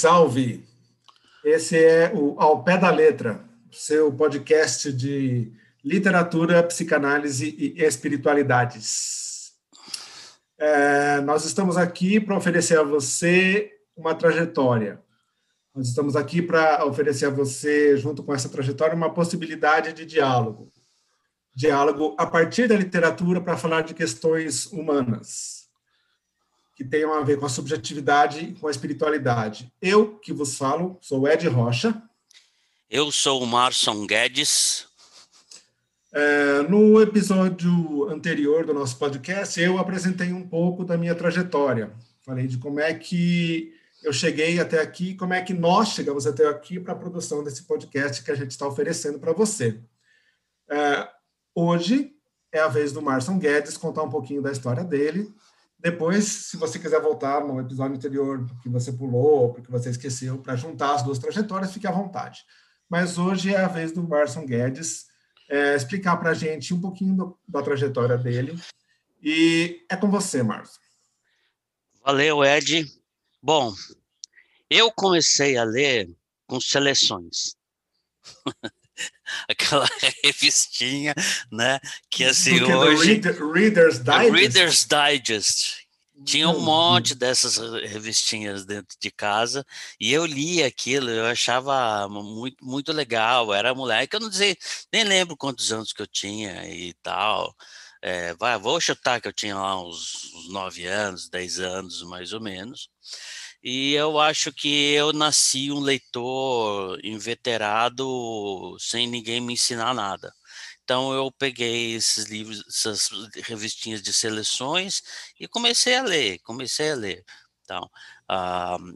Salve! Esse é o Ao Pé da Letra, seu podcast de literatura, psicanálise e espiritualidades. É, nós estamos aqui para oferecer a você uma trajetória. Nós estamos aqui para oferecer a você, junto com essa trajetória, uma possibilidade de diálogo. Diálogo a partir da literatura para falar de questões humanas que tenham a ver com a subjetividade e com a espiritualidade. Eu, que vos falo, sou Ed Rocha. Eu sou o Marson Guedes. É, no episódio anterior do nosso podcast, eu apresentei um pouco da minha trajetória. Falei de como é que eu cheguei até aqui, como é que nós chegamos até aqui para a produção desse podcast que a gente está oferecendo para você. É, hoje é a vez do Marson Guedes contar um pouquinho da história dele depois, se você quiser voltar no episódio anterior que você pulou, ou porque você esqueceu, para juntar as duas trajetórias, fique à vontade. Mas hoje é a vez do Marson Guedes é, explicar para a gente um pouquinho do, da trajetória dele. E é com você, Marson. Valeu, Ed. Bom, eu comecei a ler com seleções. aquela revistinha, né? Que assim hoje. Reader, Reader's Digest. Reader's Digest. Tinha um monte dessas revistinhas dentro de casa e eu li aquilo, eu achava muito, muito legal. Era moleque, eu não sei, nem lembro quantos anos que eu tinha e tal. É, vai, vou chutar que eu tinha lá uns, uns 9 anos, 10 anos mais ou menos. E eu acho que eu nasci um leitor inveterado sem ninguém me ensinar nada. Então eu peguei esses livros, essas revistinhas de seleções e comecei a ler, comecei a ler. Então,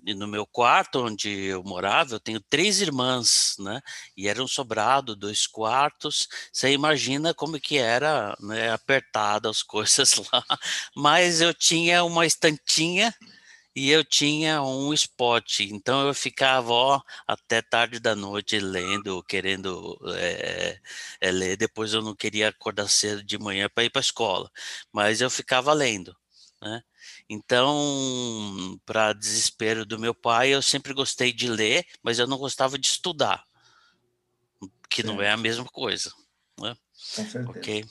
e no meu quarto onde eu morava, eu tenho três irmãs, né? E era um sobrado, dois quartos. Você imagina como que era, né? Apertada as coisas lá. Mas eu tinha uma estantinha e eu tinha um spot, então eu ficava ó, até tarde da noite lendo, querendo é, é, ler. Depois eu não queria acordar cedo de manhã para ir para a escola, mas eu ficava lendo. Né? Então, para desespero do meu pai, eu sempre gostei de ler, mas eu não gostava de estudar, que Sim. não é a mesma coisa. Né? Ok.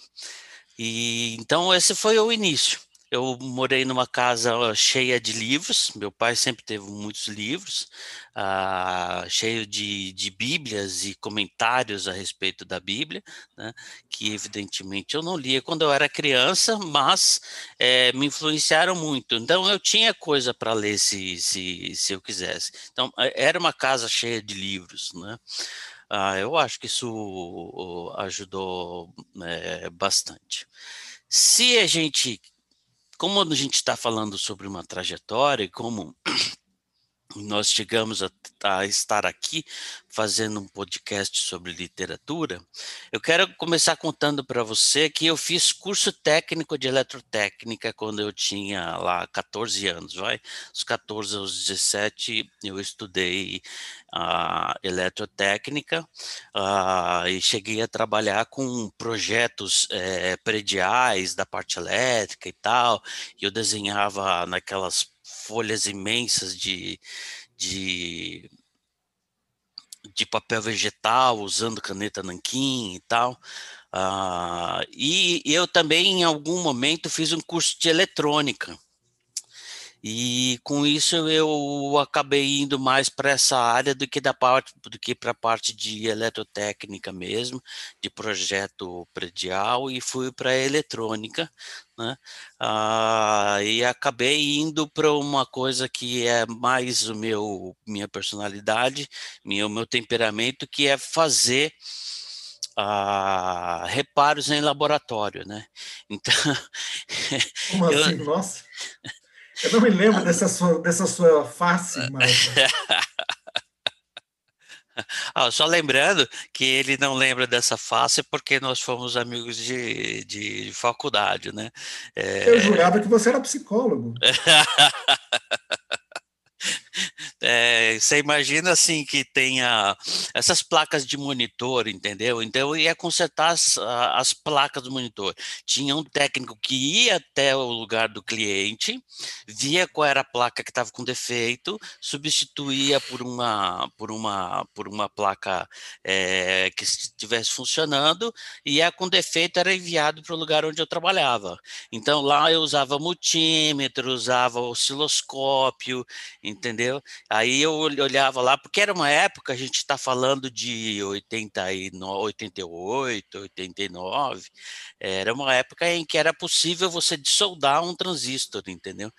E então esse foi o início. Eu morei numa casa cheia de livros, meu pai sempre teve muitos livros, uh, cheio de, de bíblias e comentários a respeito da Bíblia, né, que evidentemente eu não lia quando eu era criança, mas é, me influenciaram muito. Então eu tinha coisa para ler se, se, se eu quisesse. Então é, era uma casa cheia de livros, né? Uh, eu acho que isso ajudou é, bastante. Se a gente como a gente está falando sobre uma trajetória como nós chegamos a, a, estar aqui fazendo um podcast sobre literatura, eu quero começar contando para você que eu fiz curso técnico de eletrotécnica quando eu tinha lá 14 anos, vai? Os 14 aos 17 eu estudei a eletrotécnica e cheguei a trabalhar com projetos é, prediais da parte elétrica e tal, e eu desenhava naquelas folhas imensas de, de, de papel vegetal, usando caneta nanquim e tal. Uh, e eu também, em algum momento, fiz um curso de eletrônica. E com isso eu acabei indo mais para essa área do que da parte do que para a parte de eletrotécnica mesmo, de projeto predial e fui para a eletrônica, né? Ah, e acabei indo para uma coisa que é mais o meu minha personalidade, meu meu temperamento, que é fazer ah, reparos em laboratório, né? Então, como eu, assim, nossa. Eu não me lembro dessa sua, dessa sua face, mas... Ah, só lembrando que ele não lembra dessa face porque nós fomos amigos de, de faculdade, né? É... Eu jurava que você era psicólogo. é, você imagina assim que tenha essas placas de monitor, entendeu? Então ia consertar as, as placas do monitor. Tinha um técnico que ia até o lugar do cliente, via qual era a placa que estava com defeito, substituía por uma por uma por uma placa é, que estivesse funcionando e a com defeito era enviado para o lugar onde eu trabalhava. Então lá eu usava multímetro, usava osciloscópio, entendeu? Aí eu olhava lá, porque era uma época, a gente está falando de 89, 88, 89, era uma época em que era possível você dissoldar um transistor, entendeu?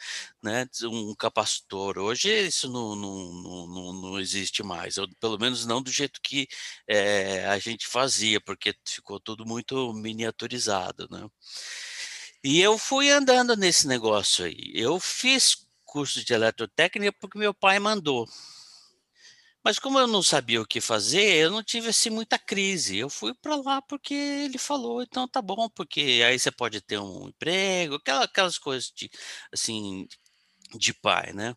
Né? Um capacitor. Hoje isso não, não, não, não existe mais, ou pelo menos não do jeito que é, a gente fazia, porque ficou tudo muito miniaturizado, né? E eu fui andando nesse negócio aí. Eu fiz curso de eletrotécnica porque meu pai mandou. Mas como eu não sabia o que fazer, eu não tive assim muita crise. Eu fui para lá porque ele falou, então tá bom, porque aí você pode ter um emprego, aquelas, coisas de assim de pai, né?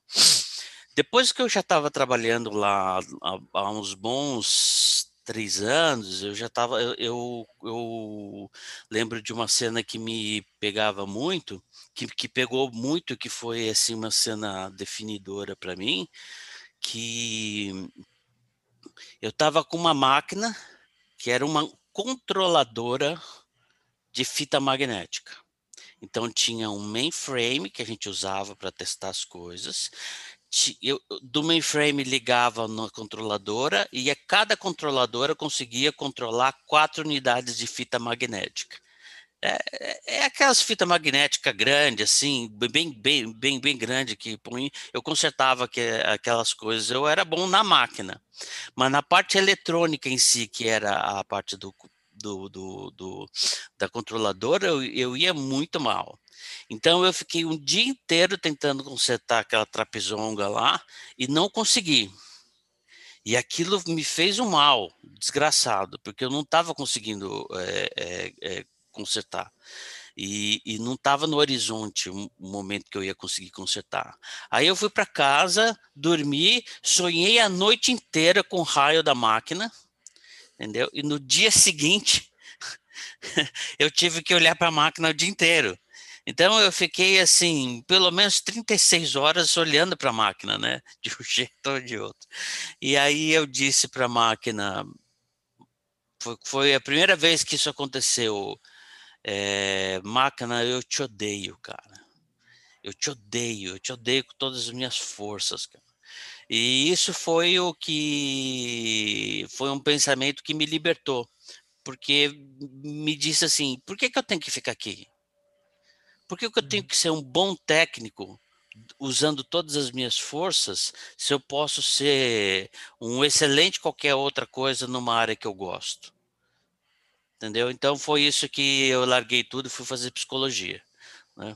Depois que eu já estava trabalhando lá há, há, uns bons três anos, eu já estava, eu, eu, eu lembro de uma cena que me pegava muito, que, que pegou muito, que foi assim uma cena definidora para mim, que eu estava com uma máquina que era uma controladora de fita magnética. Então tinha um mainframe que a gente usava para testar as coisas. Eu, do mainframe ligava na controladora e a cada controladora conseguia controlar quatro unidades de fita magnética. É, é, é aquelas fitas magnéticas grandes, assim, bem, bem, bem, bem grande que põe. Eu consertava que, aquelas coisas. Eu era bom na máquina, mas na parte eletrônica em si, que era a parte do, do, do, do da controladora, eu, eu ia muito mal. Então eu fiquei um dia inteiro tentando consertar aquela trapezonga lá e não consegui. E aquilo me fez um mal desgraçado, porque eu não estava conseguindo é, é, é, consertar. E, e não estava no horizonte o momento que eu ia conseguir consertar. Aí eu fui para casa, dormi, sonhei a noite inteira com o raio da máquina, entendeu? E no dia seguinte eu tive que olhar para a máquina o dia inteiro. Então eu fiquei assim, pelo menos 36 horas olhando para a máquina, né? De um jeito ou de outro. E aí eu disse para a máquina, foi, foi, a primeira vez que isso aconteceu. É, máquina, eu te odeio, cara. Eu te odeio, eu te odeio com todas as minhas forças, cara. E isso foi o que foi um pensamento que me libertou, porque me disse assim: por que, que eu tenho que ficar aqui? Por que, que eu tenho uhum. que ser um bom técnico usando todas as minhas forças se eu posso ser um excelente qualquer outra coisa numa área que eu gosto? entendeu? Então foi isso que eu larguei tudo e fui fazer psicologia, né?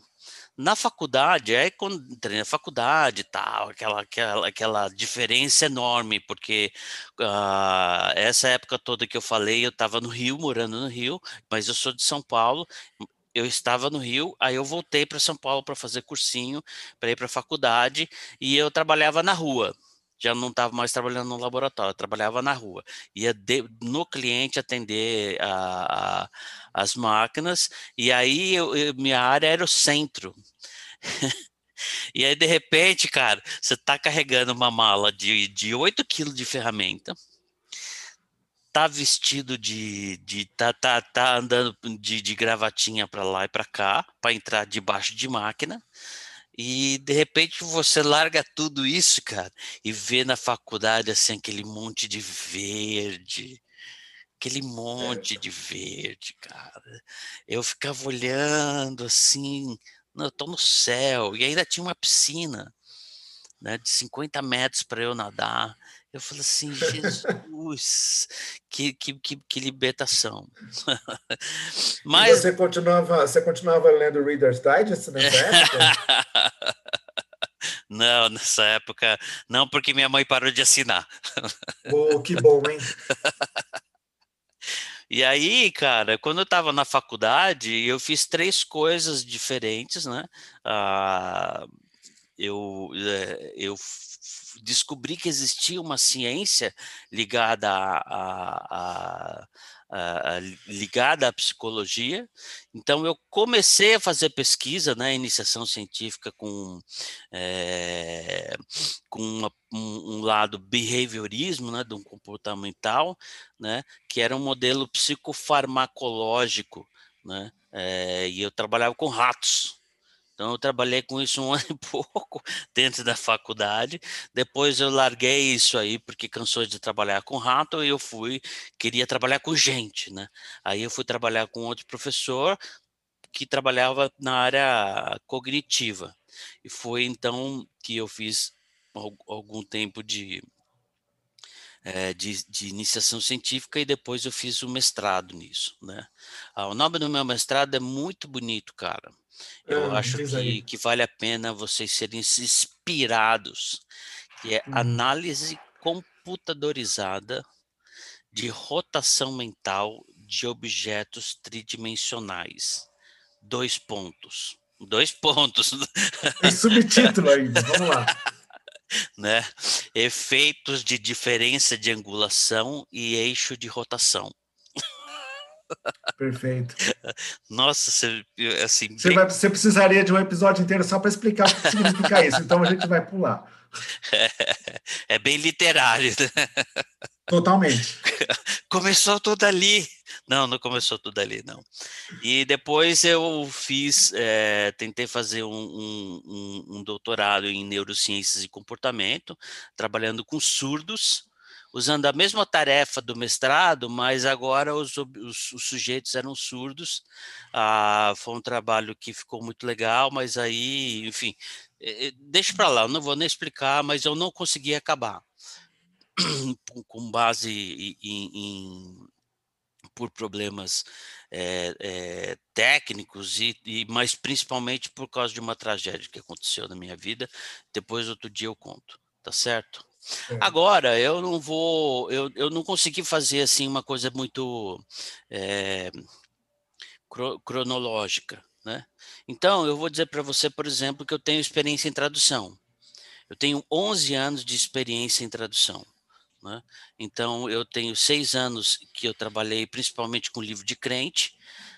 Na faculdade, aí quando entrei na faculdade tal, aquela, aquela, aquela diferença enorme, porque uh, essa época toda que eu falei, eu estava no Rio, morando no Rio, mas eu sou de São Paulo, eu estava no Rio, aí eu voltei para São Paulo para fazer cursinho, para ir para a faculdade, e eu trabalhava na rua, já não estava mais trabalhando no laboratório, trabalhava na rua. Ia de, no cliente atender a, a, as máquinas, e aí eu, eu, minha área era o centro. e aí, de repente, cara, você está carregando uma mala de, de 8 quilos de ferramenta, tá vestido de, de tá, tá, tá andando de, de gravatinha para lá e para cá, para entrar debaixo de máquina, e de repente você larga tudo isso, cara, e vê na faculdade assim aquele monte de verde, aquele monte de verde, cara. Eu ficava olhando assim, não, eu tô no céu, e ainda tinha uma piscina, né, de 50 metros para eu nadar. Eu falei assim, Jesus, que, que, que, que, libertação. Mas... E você continuava, você continuava lendo Reader's Digest nessa época? Não, nessa época, não, porque minha mãe parou de assinar. Oh, que bom, hein? E aí, cara, quando eu estava na faculdade, eu fiz três coisas diferentes, né? Ah, eu, é, eu descobri que existia uma ciência ligada a, ligada à psicologia. Então, eu comecei a fazer pesquisa, né, iniciação científica com, é, com uma, um, um, lado behaviorismo, né, de um comportamental, né, que era um modelo psicofarmacológico, né, é, e eu trabalhava com ratos. Então eu trabalhei com isso um ano e pouco dentro da faculdade. Depois eu larguei isso aí porque cansou de trabalhar com rato e eu fui queria trabalhar com gente, né? Aí eu fui trabalhar com outro professor que trabalhava na área cognitiva. E foi então que eu fiz algum tempo de é, de, de, iniciação científica e depois eu fiz o mestrado nisso, né? Ah, o nome do meu mestrado é muito bonito, cara. Eu ah, acho que, que, vale a pena vocês serem inspirados, que é hum. análise computadorizada de rotação mental de objetos tridimensionais. Dois pontos. Dois pontos. Tem subtítulo ainda, vamos lá. né? Efeitos de diferença de angulação e eixo de rotação. Perfeito. Nossa, você, assim. Você, bem... vai, você precisaria de um episódio inteiro só para explicar o que significa isso, então a gente vai pular. É, é bem literário. Né? Totalmente. Começou tudo ali. Não, não começou tudo ali, não. E depois eu fiz, é, tentei fazer um, um, um, doutorado em neurociências e comportamento, trabalhando com surdos, usando a mesma tarefa do mestrado, mas agora os, os, os sujeitos eram surdos. Ah, foi um trabalho que ficou muito legal, mas aí, enfim, é, deixa para lá, eu não vou nem explicar, mas eu não consegui acabar com base em, em por problemas é, é, técnicos e, e, mas principalmente por causa de uma tragédia que aconteceu na minha vida. Depois outro dia eu conto, tá certo? É. Agora eu não vou, eu, eu não consegui fazer assim uma coisa muito é, cronológica, né? Então eu vou dizer para você, por exemplo, que eu tenho experiência em tradução. Eu tenho 11 anos de experiência em tradução. Né? Então, eu tenho seis anos que eu trabalhei principalmente com livro de crente,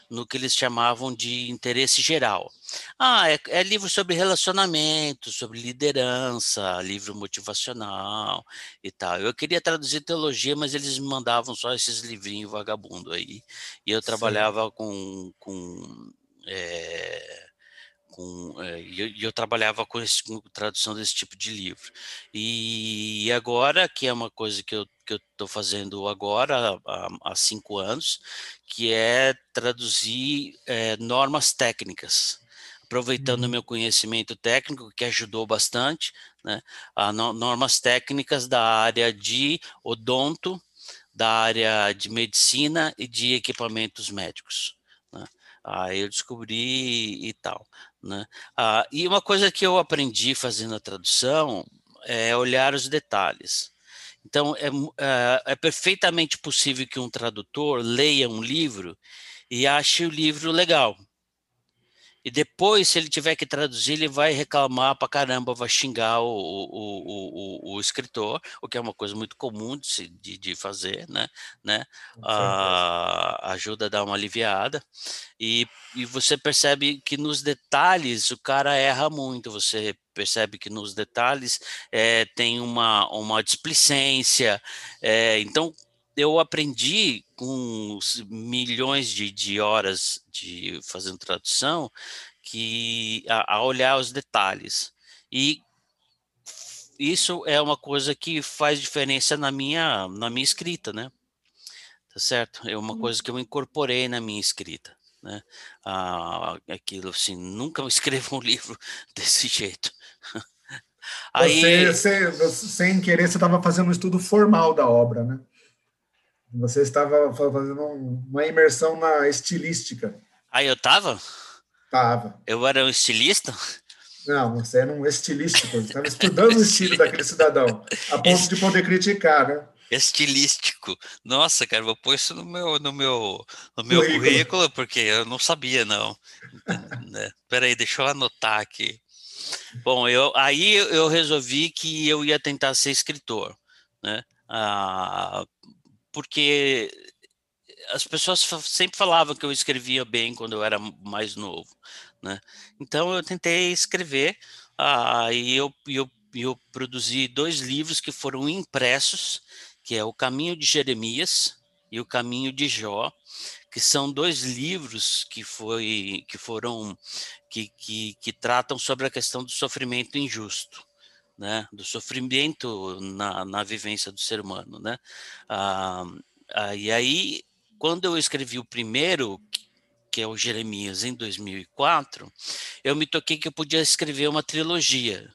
no que eles chamavam de interesse geral. Ah, é, é livro sobre relacionamento, sobre liderança, livro motivacional e tal. Eu queria traduzir teologia, mas eles me mandavam só esses livrinhos vagabundo aí. E eu trabalhava Sim. com, com é, com é, eu, eu, trabalhava com, esse, com, tradução desse tipo de livro e agora que é uma coisa que eu que eu estou fazendo agora há, há, cinco anos que é traduzir é, normas técnicas aproveitando o uhum. meu conhecimento técnico que ajudou bastante né a no, normas técnicas da área de odonto da área de medicina e de equipamentos médicos né? Aí eu descobri e tal. Né? Ah, e uma coisa que eu aprendi fazendo a tradução é olhar os detalhes. Então, é, é, é perfeitamente possível que um tradutor leia um livro e ache o livro legal. E depois, se ele tiver que traduzir, ele vai reclamar pra caramba, vai xingar o, o, o, o, escritor, o que é uma coisa muito comum de, de, de fazer, né? né? Ah, ajuda a dar uma aliviada. E, e você percebe que nos detalhes o cara erra muito, você percebe que nos detalhes é, tem uma, uma displicência. É, então, eu aprendi com milhões de, de horas de fazendo tradução que a, a, olhar os detalhes e isso é uma coisa que faz diferença na minha na minha escrita, né? Tá certo? É uma coisa que eu incorporei na minha escrita, né? Ah, aquilo assim, nunca escrevo um livro desse jeito. Aí, você, você, sem querer, você estava fazendo um estudo formal da obra, né? Você estava fazendo uma imersão na estilística. Ah, eu estava? Tava. Eu era um estilista? Não, você era um estilístico. Você estava estudando o estilo daquele cidadão, a ponto Est... de poder criticar, né? Estilístico. Nossa, cara, vou pôr isso no meu, no meu, no meu currículo, porque eu não sabia, não. né? Peraí, deixa eu anotar aqui. Bom, eu, aí eu resolvi que eu ia tentar ser escritor, né? Ah, porque as pessoas sempre falavam que eu escrevia bem quando eu era mais novo, né? Então eu tentei escrever, ah, eu, eu, eu produzi dois livros que foram impressos, que é O Caminho de Jeremias e O Caminho de Jó, que são dois livros que, foi, que foram que, que, que tratam sobre a questão do sofrimento injusto. Né, do sofrimento na, na vivência do ser humano, né? Ah, ah, e aí, quando eu escrevi o primeiro, que é o Jeremias, em 2004, eu me toquei que eu podia escrever uma trilogia,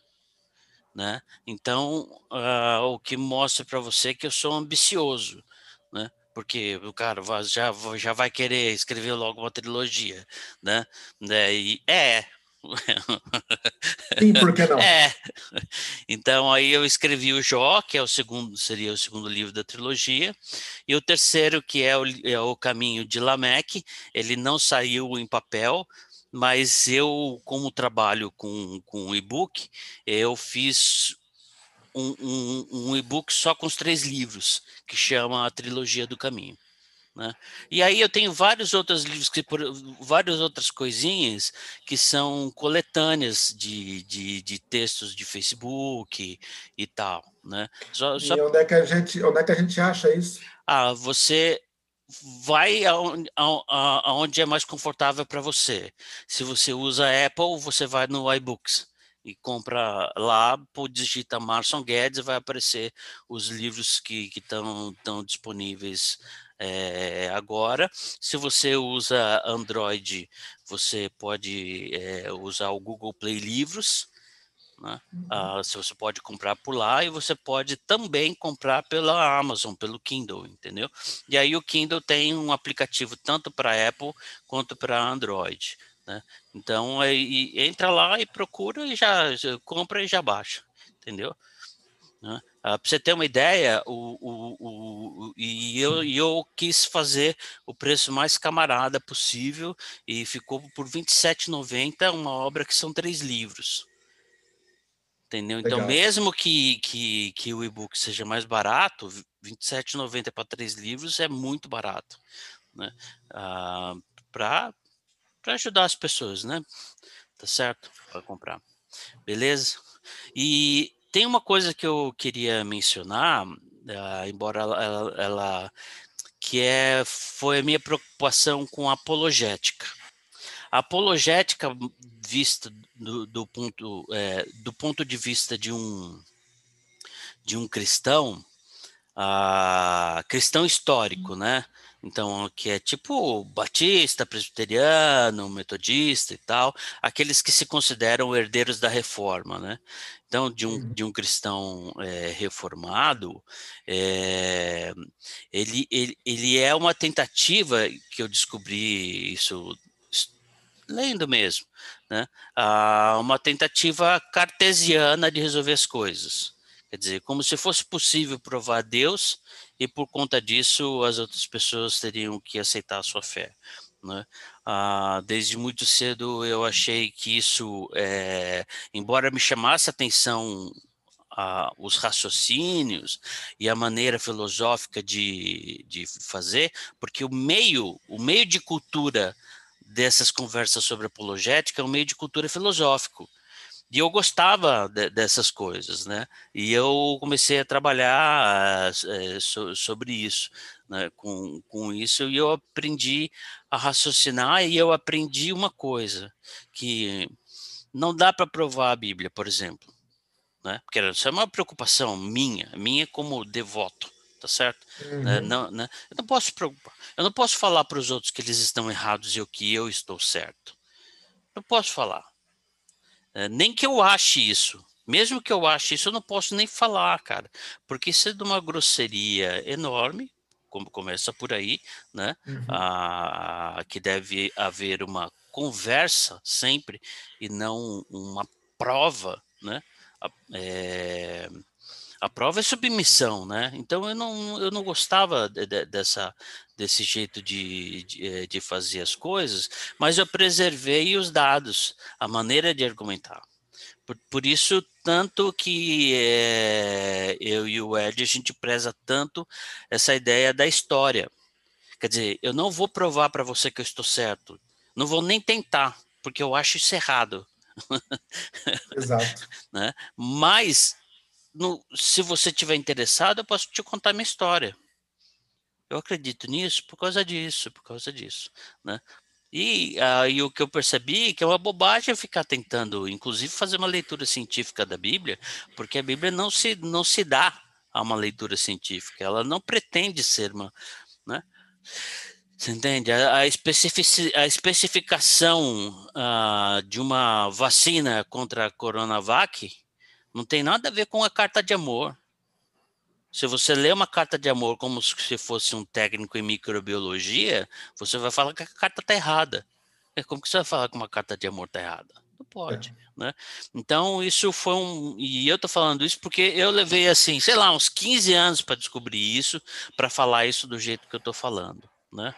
né? Então, ah, o que mostra para você que eu sou ambicioso, né? porque o cara já, já vai querer escrever logo uma trilogia, né? né e é. Sim, por que não? É. Então aí eu escrevi o Jó, que é o segundo, seria o segundo livro da trilogia, e o terceiro, que é o, é o Caminho de Lameque, ele não saiu em papel, mas eu, como trabalho com, com e-book, eu fiz um, um, um e-book só com os três livros, que chama A Trilogia do Caminho. Né? E aí eu tenho vários outros livros, que, por, várias outras coisinhas que são coletâneas de, de, de textos de Facebook e, e tal. Né? Só, só... E onde é, que a gente, onde é que a gente acha isso? Ah, você vai aonde, é mais confortável para você. Se você usa Apple, você vai no iBooks e compra lá, digita Marson Guedes, vai aparecer os livros que estão disponíveis é, agora. Se você usa Android, você pode é, usar o Google Play Livros. Né? Uhum. Ah, se você pode comprar por lá e você pode também comprar pela Amazon, pelo Kindle, entendeu? E aí o Kindle tem um aplicativo tanto para Apple quanto para Android. Né? Então, é, entra lá e procura e já, já compra e já baixa, entendeu? Né? Ah, Para você ter uma ideia, o, o, o, e eu, eu quis fazer o preço mais camarada possível e ficou por R$ 27,90 uma obra que são três livros. Entendeu? Então, Legal. Mesmo que, que, que o e-book seja mais barato, R$ 27,90 para três livros é muito barato. Né? Ah, para para ajudar as pessoas, né? Tá certo? Para comprar. Beleza? E tem uma coisa que eu queria mencionar, uh, embora ela, ela, ela, que é foi a minha preocupação com a apologética. A apologética vista do, do ponto é, do ponto de vista de um de um cristão, uh, cristão histórico, né? Então, que é tipo batista, presbiteriano, metodista e tal, aqueles que se consideram herdeiros da reforma, né? Então, de um, uhum. de um cristão é, reformado, é, ele, ele, ele é uma tentativa, que eu descobri isso lendo mesmo, né? Ah, uma tentativa cartesiana de resolver as coisas. Quer dizer, como se fosse possível provar Deus e por conta disso as outras pessoas teriam que aceitar a sua fé. Né? Ah, desde muito cedo eu achei que isso, é, embora me chamasse a atenção ah, os raciocínios e a maneira filosófica de, de fazer, porque o meio, o meio de cultura dessas conversas sobre apologética é um meio de cultura filosófico. E eu gostava de, dessas coisas, né? E eu comecei a trabalhar é, so, sobre isso, né? Com, com isso, e eu aprendi a raciocinar e eu aprendi uma coisa, que não dá para provar a Bíblia, por exemplo, né? Porque isso é uma preocupação minha, minha como devoto, tá certo? Né? Uhum. Não, né? Eu não posso preocupar, eu não posso falar para os outros que eles estão errados e o que eu estou certo. Não posso falar. É, nem que eu ache isso. Mesmo que eu ache isso, eu não posso nem falar, cara. Porque isso é de uma grosseria enorme, como começa por aí, né? Uhum. Ah, que deve haver uma conversa sempre e não uma prova, né? É, a prova é submissão, né? Então eu não, eu não gostava de, de, dessa, desse jeito de, de, eh, de, fazer as coisas, mas eu preservei os dados, a maneira de argumentar. Por, por isso, tanto que é, eu e o Ed, a gente preza tanto essa ideia da história. Quer dizer, eu não vou provar para você que eu estou certo. Não vou nem tentar, porque eu acho isso errado. Exato. né? Mas, no, se você tiver interessado, eu posso te contar minha história. Eu acredito nisso por causa disso, por causa disso, né? E aí o que eu percebi é que é uma bobagem ficar tentando, inclusive, fazer uma leitura científica da Bíblia, porque a Bíblia não se, não se dá a uma leitura científica, ela não pretende ser uma. Né? Você entende? A, a, especific, a especificação uh, de uma vacina contra a Coronavac não tem nada a ver com a carta de amor. Se você lê uma carta de amor como se fosse um técnico em microbiologia, você vai falar que a carta está errada. É como que você vai falar que uma carta de amor está errada? Não pode, é. né? Então, isso foi um... E eu estou falando isso porque eu levei, assim, sei lá, uns 15 anos para descobrir isso, para falar isso do jeito que eu estou falando, né?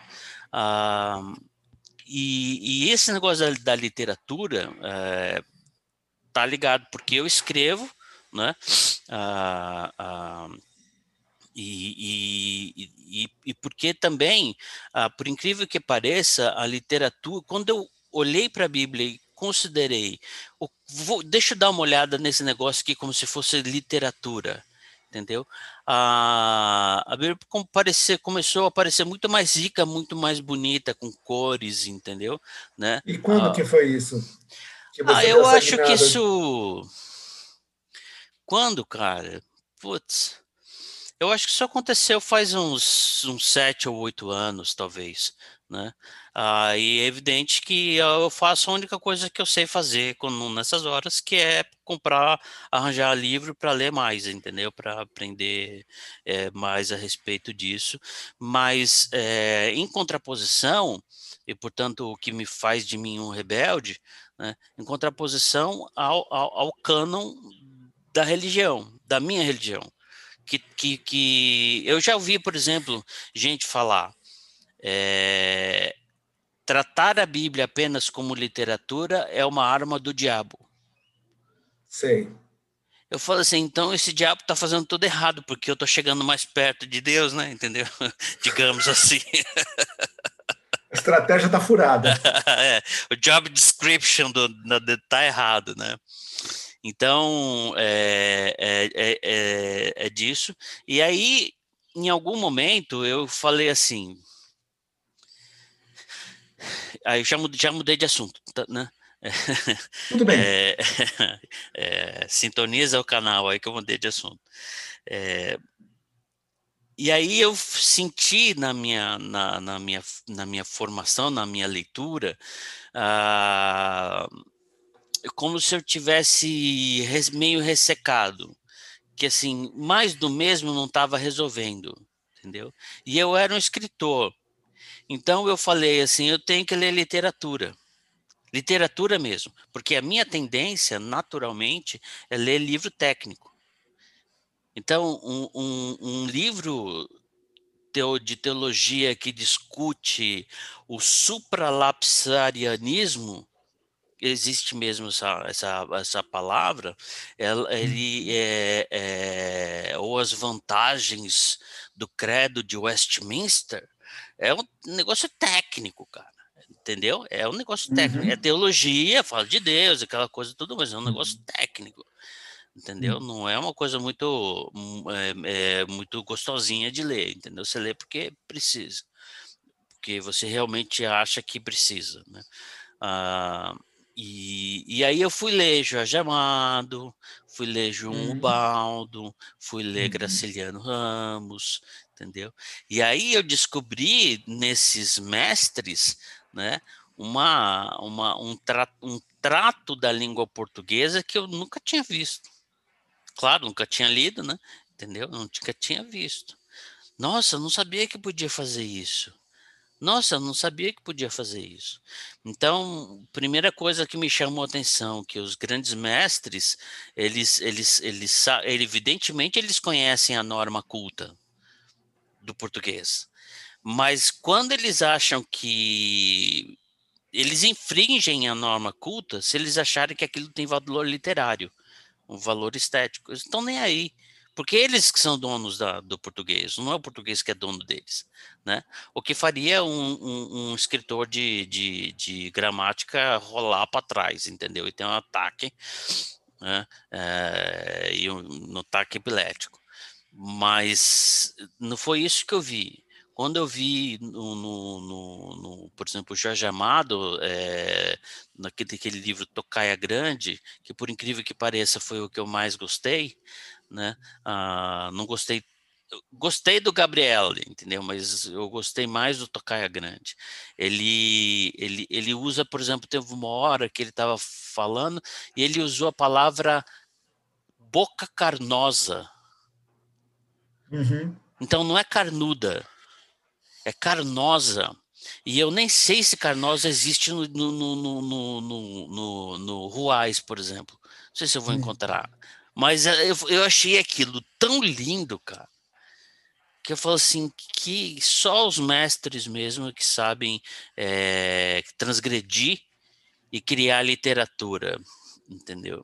Ah, e, e, esse negócio da, da literatura é, tá ligado, porque eu escrevo, né? Ah, ah, e, e, e, e porque também, ah, por incrível que pareça, a literatura, quando eu olhei para a Bíblia e considerei, vou, deixa eu dar uma olhada nesse negócio aqui como se fosse literatura, entendeu? A, a Bíblia começou a aparecer muito mais rica, muito mais bonita, com cores, entendeu? Né? E quando ah, que foi isso? Ah, eu acho que isso... Quando, cara? Putz... Eu acho que isso aconteceu faz uns, uns sete ou oito anos, talvez, né? Ah, e é evidente que eu faço a única coisa que eu sei fazer quando, nessas horas, que é comprar, arranjar livro para ler mais, entendeu? Para aprender é, mais a respeito disso. Mas, é, em contraposição, e portanto o que me faz de mim um rebelde, né? em contraposição ao, ao, ao cânon da religião, da minha religião que, que, que eu já ouvi, por exemplo, gente falar é, tratar a Bíblia apenas como literatura é uma arma do diabo. Sei. Eu falo assim, então esse diabo está fazendo tudo errado, porque eu estou chegando mais perto de Deus, né? Entendeu? Digamos assim. A estratégia está furada. é, o job description do, tá errado, né? Então, é, é, é, é, disso. E aí, em algum momento, eu falei assim. Aí já, mudei, já mudei de assunto, né? Tudo bem. É, é, sintoniza o canal aí que eu mudei de assunto. E aí eu senti na minha, na, na, minha, na minha formação, na minha leitura, ah, como se eu tivesse meio ressecado, que assim, mais do mesmo não estava resolvendo, entendeu? E eu era um escritor. Então eu falei assim, eu tenho que ler literatura. Literatura mesmo, porque a minha tendência, naturalmente, é ler livro técnico. Então, um, um, um livro de teologia que discute o supralapsarianismo, existe mesmo essa, essa, essa palavra, ela, hum. ele é, é, ou as vantagens do credo de Westminster, é um negócio técnico, cara. Entendeu? É um negócio técnico. É uhum. É teologia, fala de Deus, aquela coisa tudo, mas é um negócio uhum. técnico. Entendeu? Uhum. Não é uma coisa muito, hum, é, é, muito gostosinha de ler, entendeu? Você lê porque precisa. Porque você realmente acha que precisa, né? Ah, e, e aí eu fui ler Jorge Amado, fui ler João uhum. Ubaldo, fui ler uhum. Graciliano Ramos, entendeu? E aí eu descobri nesses mestres, né, uma, uma, um, tra, um trato da língua portuguesa que eu nunca tinha visto. Claro, nunca tinha lido, né? Entendeu? Nunca tinha visto. Nossa, não sabia que podia fazer isso. Nossa, eu não sabia que podia fazer isso. Então, primeira coisa que me chamou a atenção, que os grandes mestres, eles, eles, eles, evidentemente, eles conhecem a norma culta do português. Mas quando eles acham que eles infringem a norma culta se eles acharem que aquilo tem valor literário, um valor estético. Eles estão nem aí. Porque eles que são donos da, do português, não é o português que é dono deles. Né? O que faria um, um, um escritor de, de, de, gramática rolar para trás, entendeu? E ter um ataque, né? É, e um, um ataque epilético. Mas não foi isso que eu vi. Quando eu vi, no, no, no, no por exemplo, o Jorge Amado, é, naquele, naquele livro Tocaia Grande, que por incrível que pareça foi o que eu mais gostei, né? Ah, não gostei gostei do Gabriel, entendeu? Mas eu gostei mais do Tocaia Grande. Ele, ele, ele usa, por exemplo, teve uma hora que ele estava falando e ele usou a palavra boca carnosa. Uhum. Então não é carnuda, é carnosa. E eu nem sei se carnosa existe no, no, no, no, no, no, no Ruais, por exemplo. Não sei se eu vou encontrar. Mas eh, eu, eu achei aquilo tão lindo, cara, que eu falo assim, que só os mestres mesmo que sabem é, transgredir e criar literatura, entendeu?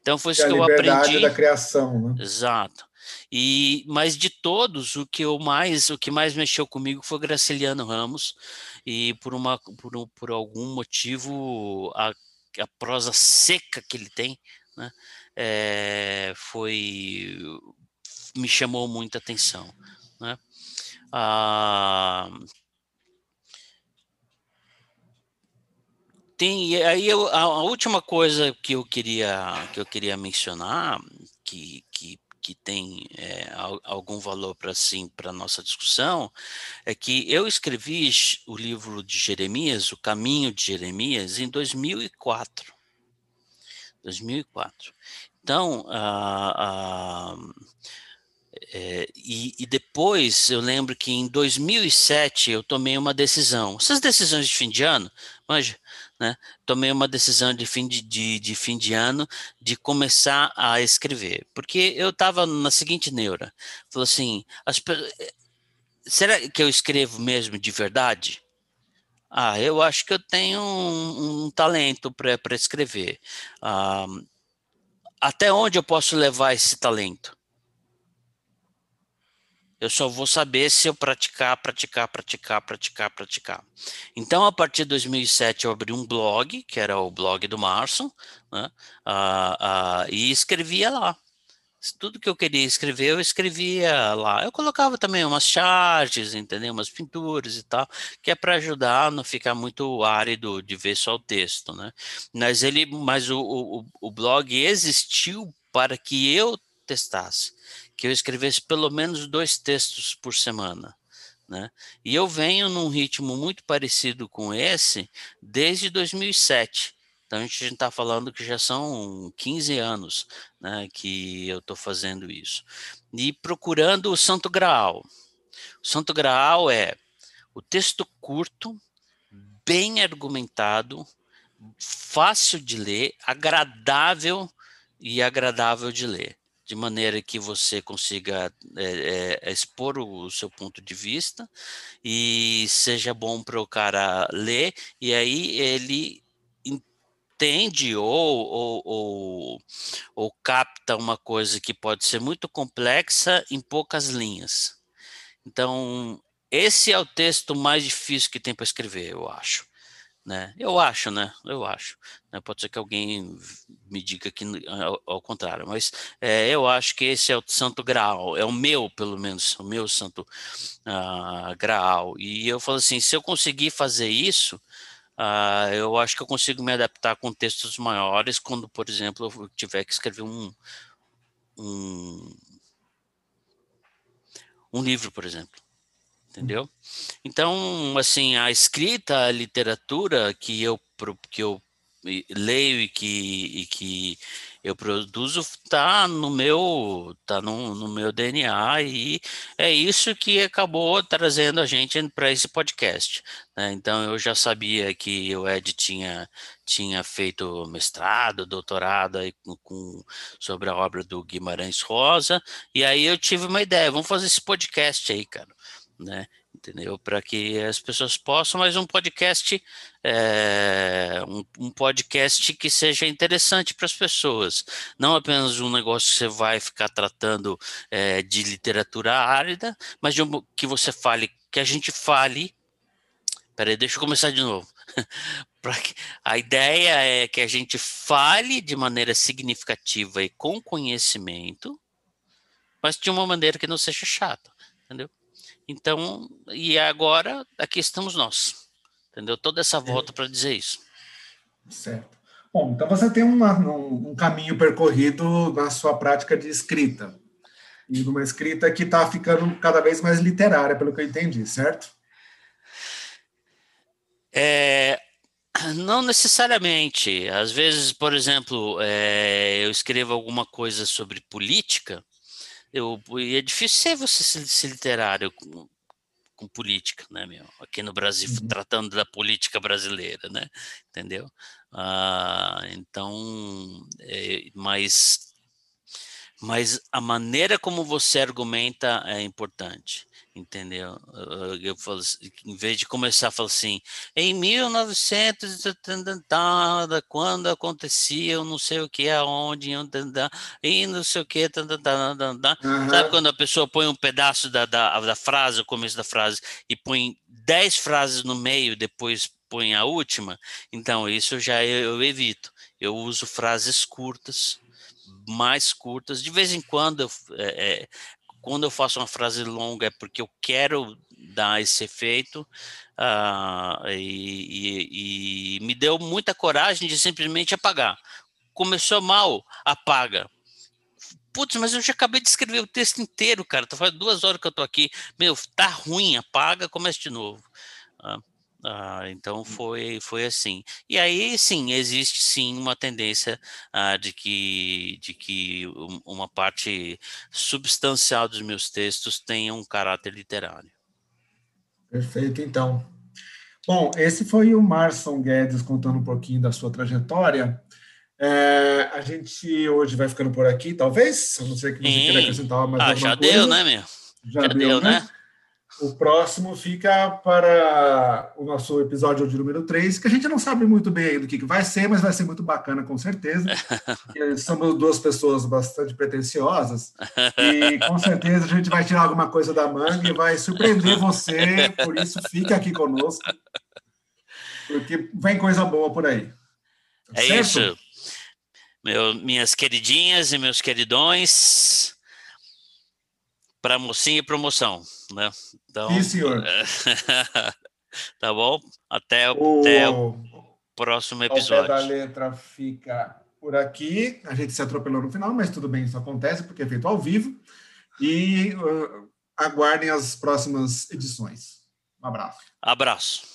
Então foi isso que, que eu aprendi. da criação, né? Exato. E mas de todos, o que eu mais, o que mais mexeu comigo foi Graciliano Ramos e por uma por, por algum motivo a, a prosa seca que ele tem, né? é, foi me chamou muita atenção, né? Ah, tem aí eu, a, a, última coisa que eu queria que eu queria mencionar que, que, que tem é, algum valor para sim para nossa discussão é que eu escrevi o livro de Jeremias, o Caminho de Jeremias, em 2004. 2004. Então, a, a, é, e, e, depois eu lembro que em 2007 eu tomei uma decisão. Essas decisões de fim de ano, manja, né? Tomei uma decisão de fim de, de, de fim de ano de começar a escrever, porque eu estava na seguinte neura. Falou assim, as, será que eu escrevo mesmo de verdade? Ah, eu acho que eu tenho um, um talento para escrever. Ah, até onde eu posso levar esse talento? Eu só vou saber se eu praticar, praticar, praticar, praticar, praticar. Então, a partir de 2007, eu abri um blog, que era o blog do Marson, né? Ah, ah, e escrevia lá tudo que eu queria escrever, eu escrevia lá. Eu colocava também umas charges, entendeu? Umas pinturas e tal, que é para ajudar a não ficar muito árido de ver só o texto, né? Mas ele, mas o, o, o blog existiu para que eu testasse, que eu escrevesse pelo menos dois textos por semana. Né? E eu venho num ritmo muito parecido com esse desde 2007. Então a gente está falando que já são 15 anos né, que eu estou fazendo isso. E procurando o Santo Graal. O Santo Graal é o texto curto, bem argumentado, fácil de ler, agradável e agradável de ler, de maneira que você consiga é, é, expor o, o, seu ponto de vista e seja bom para o cara ler, e aí ele entende ou, ou, ou, ou capta uma coisa que pode ser muito complexa em poucas linhas. Então, esse é o texto mais difícil que tem para escrever, eu acho. Né? Eu acho, né? Eu acho. Né? Pode ser que alguém me diga que ao, ao contrário, mas é, eu acho que esse é o santo graal, é o meu, pelo menos, o meu santo uh, graal. E eu falo assim, se eu conseguir fazer isso, Uh, eu acho que eu consigo me adaptar com textos maiores quando, por exemplo, eu tiver que escrever um, um, um livro, por exemplo. Entendeu? Então, assim, a escrita, a literatura que eu, que eu leio e que, e que eu produzo tá no meu tá no, no meu DNA e é isso que acabou trazendo a gente para esse podcast. Né? Então eu já sabia que o Ed tinha tinha feito mestrado, doutorado aí com, com, sobre a obra do Guimarães Rosa e aí eu tive uma ideia, vamos fazer esse podcast aí, cara, né? entendeu? Para que as pessoas possam, mas um podcast, é, um, um, podcast que seja interessante para as pessoas, não apenas um negócio que você vai ficar tratando é, de literatura árida, mas de um, que você fale, que a gente fale. Peraí, deixa eu começar de novo. a ideia é que a gente fale de maneira significativa e com conhecimento, mas de uma maneira que não seja chata, entendeu? Então, e agora aqui estamos nós, entendeu? Toda essa volta para dizer isso. Certo. Bom, então você tem uma, um, um, caminho percorrido na sua prática de escrita. E numa escrita que está ficando cada vez mais literária, pelo que eu entendi, certo? É, não necessariamente. Às vezes, por exemplo, é, eu escrevo alguma coisa sobre política, eu, e é difícil ser você ser literário com, com, política, né, meu? Aqui no Brasil, uhum. tratando da política brasileira, né? Entendeu? Ah, então, é, mas, mas a maneira como você argumenta é importante entendeu? Eu falo, assim, em vez de começar a falar assim, em 1900 quando acontecia, eu não sei o que, aonde, e não sei o que, uhum. sabe quando a pessoa põe um pedaço da, da, da frase, o começo da frase, e põe dez frases no meio, depois põe a última? Então, isso já eu, eu evito. Eu uso frases curtas, mais curtas. De vez em quando eu, é, é quando eu faço uma frase longa é porque eu quero dar esse efeito uh, e, e, e me deu muita coragem de simplesmente apagar. Começou mal, apaga. Putz, mas eu já acabei de escrever o texto inteiro, cara. Tá faz duas horas que eu tô aqui. Meu, tá ruim, apaga, começa de novo. Ah, então hum. foi, foi assim. E aí sim, existe sim uma tendência ah, de que, de que uma parte substancial dos meus textos tenha um caráter literário. Perfeito, então. Bom, esse foi o Marson Guedes contando um pouquinho da sua trajetória. É, a gente hoje vai ficando por aqui, talvez, a não ser que você queira acrescentar mais ah, alguma já coisa. Deu, né, meu? Já, já deu, deu né? né? O próximo fica para o nosso episódio de número 3, que a gente não sabe muito bem do que vai ser, mas vai ser muito bacana, com certeza. somos duas pessoas bastante pretensiosas e com certeza a gente vai tirar alguma coisa da manga e vai surpreender você, por isso fica aqui conosco, porque vem coisa boa por aí. Tá é certo? isso. Meu, minhas queridinhas e meus queridões para mocinha e promoção, né? Então, Sim, senhor. tá bom? Até o, até o próximo episódio. O pé da letra fica por aqui. A gente se atropelou no final, mas tudo bem, isso acontece porque é feito ao vivo. E uh, aguardem as próximas edições. Um abraço. Abraço.